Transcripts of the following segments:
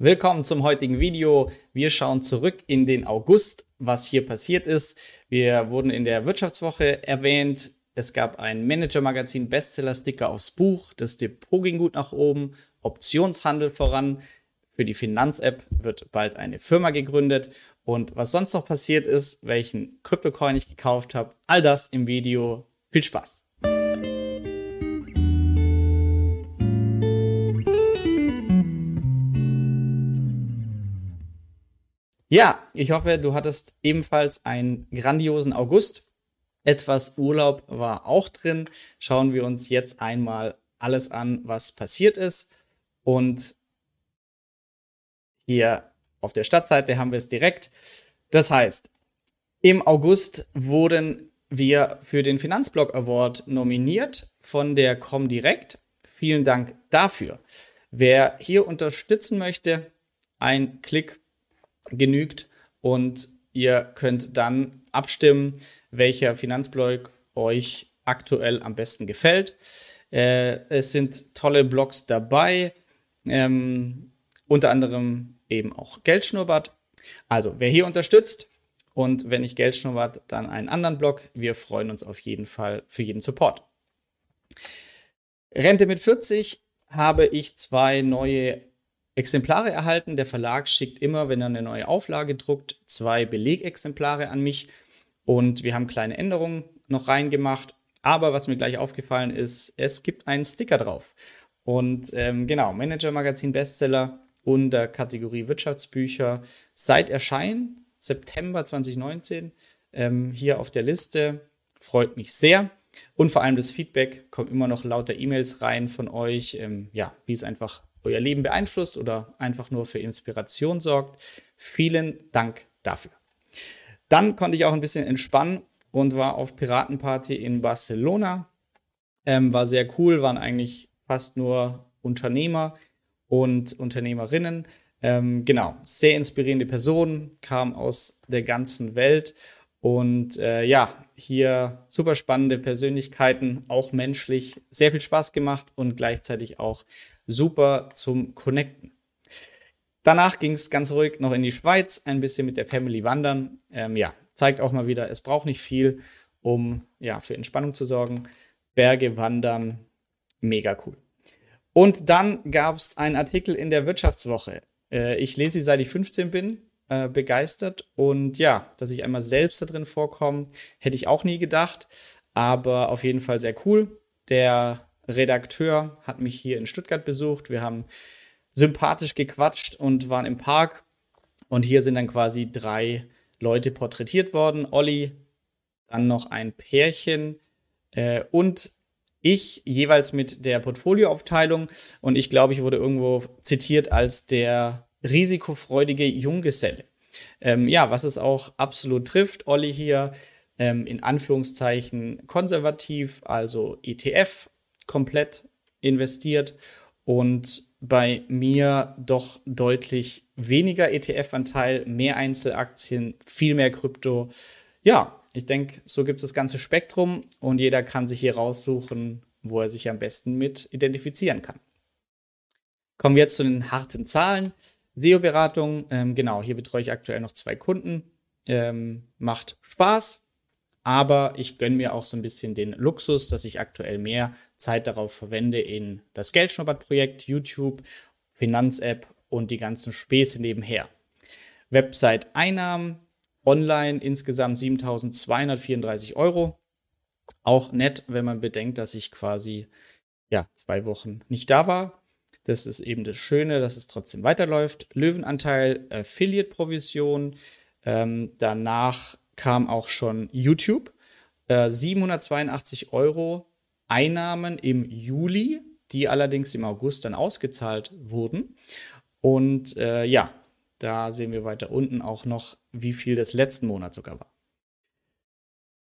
Willkommen zum heutigen Video. Wir schauen zurück in den August, was hier passiert ist. Wir wurden in der Wirtschaftswoche erwähnt. Es gab ein Manager-Magazin Bestseller-Sticker aufs Buch. Das Depot ging gut nach oben. Optionshandel voran. Für die Finanz-App wird bald eine Firma gegründet. Und was sonst noch passiert ist, welchen Kryptocoin ich gekauft habe, all das im Video. Viel Spaß! Ja, ich hoffe, du hattest ebenfalls einen grandiosen August. Etwas Urlaub war auch drin. Schauen wir uns jetzt einmal alles an, was passiert ist. Und hier auf der Stadtseite haben wir es direkt. Das heißt, im August wurden wir für den Finanzblog Award nominiert von der Comdirect. Vielen Dank dafür. Wer hier unterstützen möchte, ein Klick genügt und ihr könnt dann abstimmen, welcher Finanzblog euch aktuell am besten gefällt. Äh, es sind tolle Blogs dabei, ähm, unter anderem eben auch Geldschnurrbart. Also, wer hier unterstützt und wenn nicht Geldschnurrbart, dann einen anderen Blog. Wir freuen uns auf jeden Fall für jeden Support. Rente mit 40 habe ich zwei neue Exemplare erhalten. Der Verlag schickt immer, wenn er eine neue Auflage druckt, zwei Belegexemplare an mich. Und wir haben kleine Änderungen noch reingemacht. Aber was mir gleich aufgefallen ist, es gibt einen Sticker drauf. Und ähm, genau, Manager Magazin Bestseller unter Kategorie Wirtschaftsbücher seit Erscheinen, September 2019, ähm, hier auf der Liste. Freut mich sehr. Und vor allem das Feedback kommt immer noch lauter E-Mails rein von euch, ähm, ja, wie es einfach euer Leben beeinflusst oder einfach nur für Inspiration sorgt. Vielen Dank dafür. Dann konnte ich auch ein bisschen entspannen und war auf Piratenparty in Barcelona. Ähm, war sehr cool, waren eigentlich fast nur Unternehmer und Unternehmerinnen. Ähm, genau, sehr inspirierende Personen, kamen aus der ganzen Welt und äh, ja, hier super spannende Persönlichkeiten, auch menschlich, sehr viel Spaß gemacht und gleichzeitig auch super zum Connecten. Danach ging es ganz ruhig noch in die Schweiz, ein bisschen mit der Family wandern. Ähm, ja, zeigt auch mal wieder, es braucht nicht viel, um ja, für Entspannung zu sorgen. Berge wandern, mega cool. Und dann gab es einen Artikel in der Wirtschaftswoche. Äh, ich lese sie seit ich 15 bin, äh, begeistert. Und ja, dass ich einmal selbst da drin vorkomme, hätte ich auch nie gedacht. Aber auf jeden Fall sehr cool. Der Redakteur hat mich hier in Stuttgart besucht. Wir haben sympathisch gequatscht und waren im Park. Und hier sind dann quasi drei Leute porträtiert worden. Olli, dann noch ein Pärchen äh, und ich jeweils mit der Portfolioaufteilung. Und ich glaube, ich wurde irgendwo zitiert als der risikofreudige Junggeselle. Ähm, ja, was es auch absolut trifft. Olli hier ähm, in Anführungszeichen konservativ, also ETF komplett investiert und bei mir doch deutlich weniger ETF-Anteil, mehr Einzelaktien, viel mehr Krypto. Ja, ich denke, so gibt es das ganze Spektrum und jeder kann sich hier raussuchen, wo er sich am besten mit identifizieren kann. Kommen wir jetzt zu den harten Zahlen. SEO-Beratung, ähm, genau, hier betreue ich aktuell noch zwei Kunden. Ähm, macht Spaß, aber ich gönne mir auch so ein bisschen den Luxus, dass ich aktuell mehr Zeit darauf verwende in das Geldschnuppert-Projekt, YouTube, Finanz-App und die ganzen Späße nebenher. Website-Einnahmen online insgesamt 7234 Euro. Auch nett, wenn man bedenkt, dass ich quasi ja, zwei Wochen nicht da war. Das ist eben das Schöne, dass es trotzdem weiterläuft. Löwenanteil, Affiliate-Provision. Ähm, danach kam auch schon YouTube. Äh, 782 Euro Einnahmen im Juli, die allerdings im August dann ausgezahlt wurden. Und äh, ja, da sehen wir weiter unten auch noch, wie viel des letzten Monats sogar war.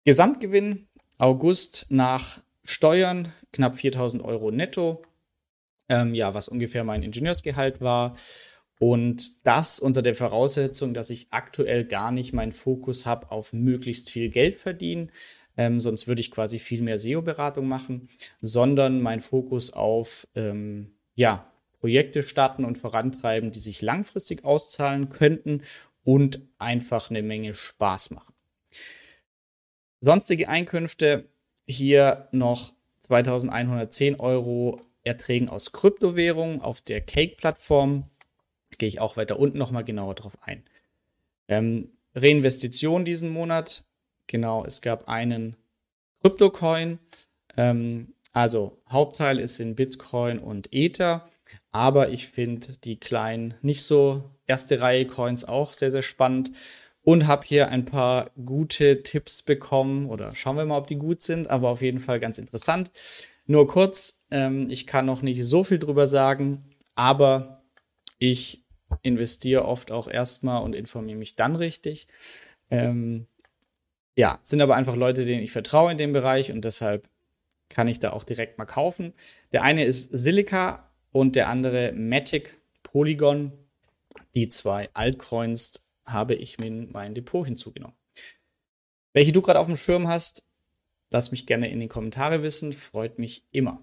Gesamtgewinn August nach Steuern knapp 4000 Euro netto. Ähm, ja, was ungefähr mein Ingenieursgehalt war. Und das unter der Voraussetzung, dass ich aktuell gar nicht meinen Fokus habe auf möglichst viel Geld verdienen. Ähm, sonst würde ich quasi viel mehr SEO-Beratung machen, sondern mein Fokus auf ähm, ja, Projekte starten und vorantreiben, die sich langfristig auszahlen könnten und einfach eine Menge Spaß machen. Sonstige Einkünfte hier noch 2110 Euro Erträgen aus Kryptowährungen auf der Cake-Plattform. Gehe ich auch weiter unten nochmal genauer drauf ein. Ähm, Reinvestition diesen Monat. Genau, es gab einen Kryptocoin. Ähm, also Hauptteil ist in Bitcoin und Ether. Aber ich finde die kleinen, nicht so erste Reihe Coins auch sehr, sehr spannend und habe hier ein paar gute Tipps bekommen oder schauen wir mal, ob die gut sind, aber auf jeden Fall ganz interessant. Nur kurz, ähm, ich kann noch nicht so viel drüber sagen, aber ich investiere oft auch erstmal und informiere mich dann richtig. Ähm, ja, sind aber einfach Leute, denen ich vertraue in dem Bereich und deshalb kann ich da auch direkt mal kaufen. Der eine ist Silica und der andere Matic Polygon. Die zwei Altcoins habe ich mir in mein Depot hinzugenommen. Welche du gerade auf dem Schirm hast, lass mich gerne in die Kommentare wissen, freut mich immer.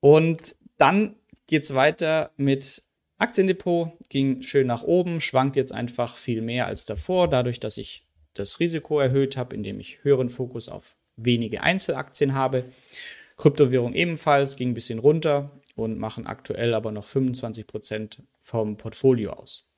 Und dann geht es weiter mit Aktiendepot, ging schön nach oben, schwankt jetzt einfach viel mehr als davor, dadurch, dass ich das Risiko erhöht habe, indem ich höheren Fokus auf wenige Einzelaktien habe. Kryptowährung ebenfalls ging ein bisschen runter, und machen aktuell aber noch 25 Prozent vom Portfolio aus.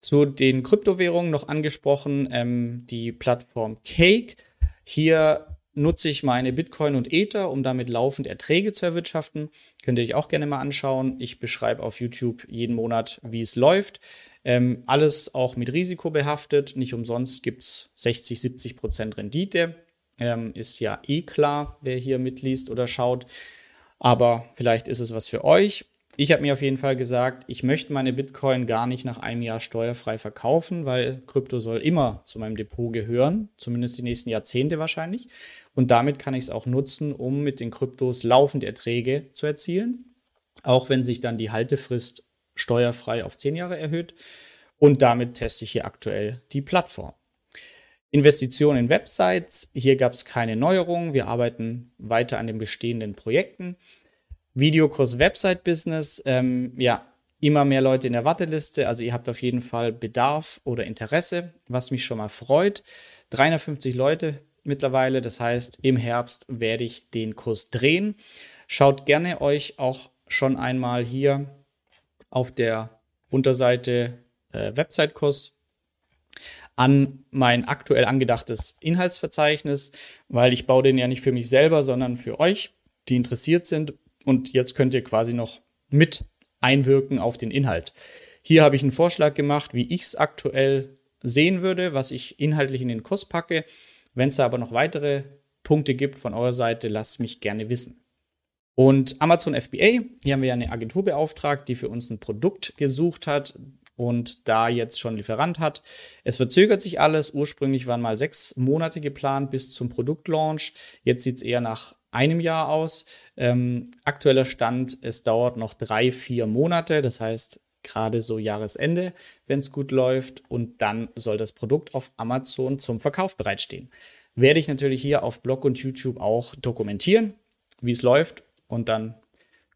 Zu den Kryptowährungen noch angesprochen, ähm, die Plattform Cake. Hier nutze ich meine Bitcoin und Ether, um damit laufend Erträge zu erwirtschaften. Könnt ihr euch auch gerne mal anschauen. Ich beschreibe auf YouTube jeden Monat, wie es läuft. Ähm, alles auch mit Risiko behaftet. Nicht umsonst gibt es 60, 70 Prozent Rendite. Ähm, ist ja eh klar, wer hier mitliest oder schaut. Aber vielleicht ist es was für euch. Ich habe mir auf jeden Fall gesagt, ich möchte meine Bitcoin gar nicht nach einem Jahr steuerfrei verkaufen, weil Krypto soll immer zu meinem Depot gehören, zumindest die nächsten Jahrzehnte wahrscheinlich. Und damit kann ich es auch nutzen, um mit den Kryptos laufende Erträge zu erzielen, auch wenn sich dann die Haltefrist steuerfrei auf zehn Jahre erhöht. Und damit teste ich hier aktuell die Plattform. Investitionen in Websites. Hier gab es keine Neuerungen. Wir arbeiten weiter an den bestehenden Projekten. Videokurs Website Business. Ähm, ja, immer mehr Leute in der Warteliste. Also ihr habt auf jeden Fall Bedarf oder Interesse, was mich schon mal freut. 350 Leute mittlerweile. Das heißt, im Herbst werde ich den Kurs drehen. Schaut gerne euch auch schon einmal hier auf der Unterseite äh, Website-Kurs an mein aktuell angedachtes Inhaltsverzeichnis, weil ich baue den ja nicht für mich selber, sondern für euch, die interessiert sind. Und jetzt könnt ihr quasi noch mit einwirken auf den Inhalt. Hier habe ich einen Vorschlag gemacht, wie ich es aktuell sehen würde, was ich inhaltlich in den Kurs packe. Wenn es da aber noch weitere Punkte gibt von eurer Seite, lasst mich gerne wissen. Und Amazon FBA, hier haben wir ja eine Agentur beauftragt, die für uns ein Produkt gesucht hat, und da jetzt schon Lieferant hat. Es verzögert sich alles. Ursprünglich waren mal sechs Monate geplant bis zum Produktlaunch. Jetzt sieht es eher nach einem Jahr aus. Ähm, aktueller Stand, es dauert noch drei, vier Monate. Das heißt, gerade so Jahresende, wenn es gut läuft. Und dann soll das Produkt auf Amazon zum Verkauf bereitstehen. Werde ich natürlich hier auf Blog und YouTube auch dokumentieren, wie es läuft. Und dann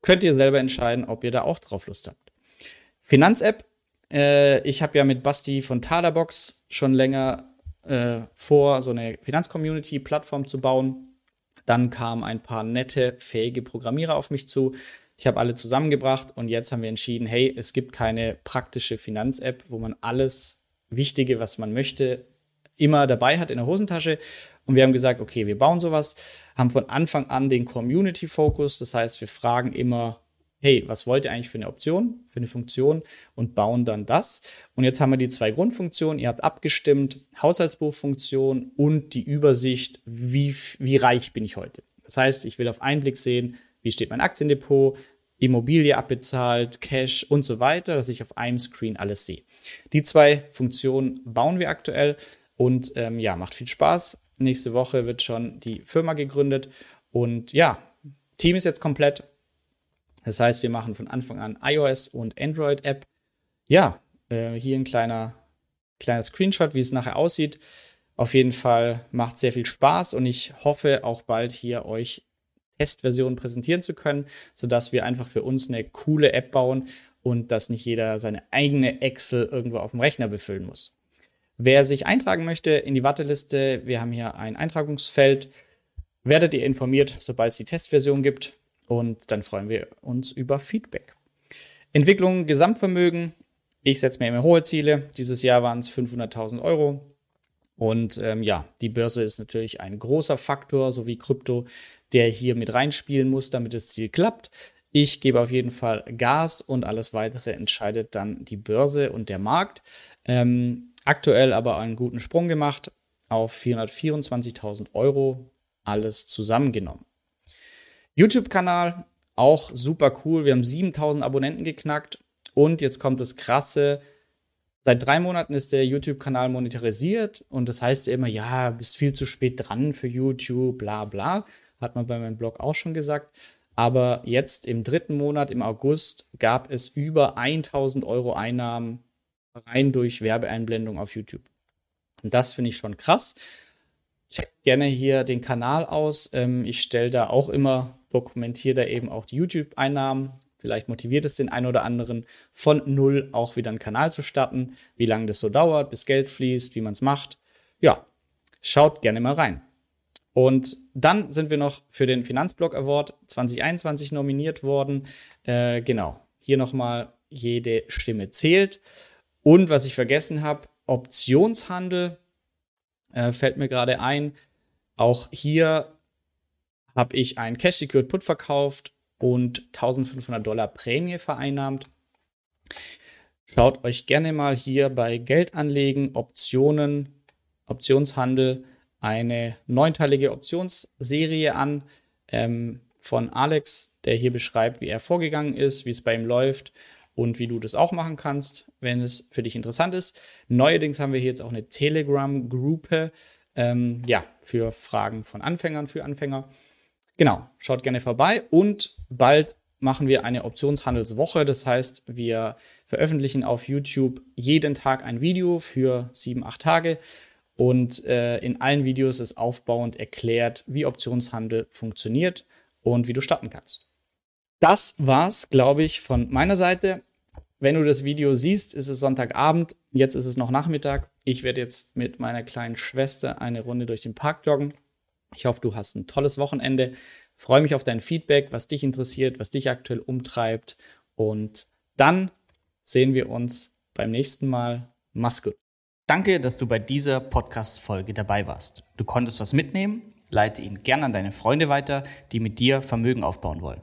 könnt ihr selber entscheiden, ob ihr da auch drauf Lust habt. Finanz-App äh, ich habe ja mit Basti von Talerbox schon länger äh, vor, so eine Finanzcommunity-Plattform zu bauen. Dann kamen ein paar nette, fähige Programmierer auf mich zu. Ich habe alle zusammengebracht und jetzt haben wir entschieden, hey, es gibt keine praktische Finanz-App, wo man alles Wichtige, was man möchte, immer dabei hat in der Hosentasche. Und wir haben gesagt, okay, wir bauen sowas, haben von Anfang an den Community-Fokus. Das heißt, wir fragen immer, hey, was wollt ihr eigentlich für eine Option, für eine Funktion und bauen dann das. Und jetzt haben wir die zwei Grundfunktionen. Ihr habt abgestimmt, Haushaltsbuchfunktion und die Übersicht, wie, wie reich bin ich heute. Das heißt, ich will auf einen Blick sehen, wie steht mein Aktiendepot, Immobilie abbezahlt, Cash und so weiter, dass ich auf einem Screen alles sehe. Die zwei Funktionen bauen wir aktuell und ähm, ja, macht viel Spaß. Nächste Woche wird schon die Firma gegründet und ja, Team ist jetzt komplett das heißt, wir machen von Anfang an iOS und Android-App. Ja, äh, hier ein kleiner, kleiner Screenshot, wie es nachher aussieht. Auf jeden Fall macht sehr viel Spaß und ich hoffe auch bald hier euch Testversion präsentieren zu können, sodass wir einfach für uns eine coole App bauen und dass nicht jeder seine eigene Excel irgendwo auf dem Rechner befüllen muss. Wer sich eintragen möchte in die Warteliste, wir haben hier ein Eintragungsfeld, werdet ihr informiert, sobald es die Testversion gibt und dann freuen wir uns über Feedback. Entwicklung Gesamtvermögen. Ich setze mir immer hohe Ziele. Dieses Jahr waren es 500.000 Euro. Und ähm, ja, die Börse ist natürlich ein großer Faktor, sowie Krypto, der hier mit reinspielen muss, damit das Ziel klappt. Ich gebe auf jeden Fall Gas und alles weitere entscheidet dann die Börse und der Markt. Ähm, aktuell aber einen guten Sprung gemacht auf 424.000 Euro, alles zusammengenommen. YouTube-Kanal, auch super cool. Wir haben 7000 Abonnenten geknackt und jetzt kommt das Krasse. Seit drei Monaten ist der YouTube-Kanal monetarisiert und das heißt ja immer, ja, bist viel zu spät dran für YouTube, bla bla. Hat man bei meinem Blog auch schon gesagt. Aber jetzt im dritten Monat, im August, gab es über 1000 Euro Einnahmen rein durch Werbeeinblendung auf YouTube. Und das finde ich schon krass. Checkt gerne hier den Kanal aus. Ähm, ich stelle da auch immer, dokumentiere da eben auch die YouTube-Einnahmen. Vielleicht motiviert es den einen oder anderen, von null auch wieder einen Kanal zu starten. Wie lange das so dauert, bis Geld fließt, wie man es macht. Ja, schaut gerne mal rein. Und dann sind wir noch für den Finanzblock Award 2021 nominiert worden. Äh, genau, hier nochmal jede Stimme zählt. Und was ich vergessen habe, Optionshandel äh, fällt mir gerade ein. Auch hier habe ich ein Cash Secured Put verkauft und 1500 Dollar Prämie vereinnahmt. Schaut euch gerne mal hier bei Geldanlegen, Optionen, Optionshandel eine neunteilige Optionsserie an ähm, von Alex, der hier beschreibt, wie er vorgegangen ist, wie es bei ihm läuft und wie du das auch machen kannst, wenn es für dich interessant ist. Neuerdings haben wir hier jetzt auch eine Telegram-Gruppe, ähm, ja, für Fragen von Anfängern, für Anfänger. Genau, schaut gerne vorbei und bald machen wir eine Optionshandelswoche. Das heißt, wir veröffentlichen auf YouTube jeden Tag ein Video für sieben, acht Tage und äh, in allen Videos ist aufbauend erklärt, wie Optionshandel funktioniert und wie du starten kannst. Das war's, glaube ich, von meiner Seite. Wenn du das Video siehst, ist es Sonntagabend. Jetzt ist es noch Nachmittag. Ich werde jetzt mit meiner kleinen Schwester eine Runde durch den Park joggen. Ich hoffe, du hast ein tolles Wochenende. Freue mich auf dein Feedback, was dich interessiert, was dich aktuell umtreibt. Und dann sehen wir uns beim nächsten Mal. Mach's gut. Danke, dass du bei dieser Podcast-Folge dabei warst. Du konntest was mitnehmen? Leite ihn gern an deine Freunde weiter, die mit dir Vermögen aufbauen wollen.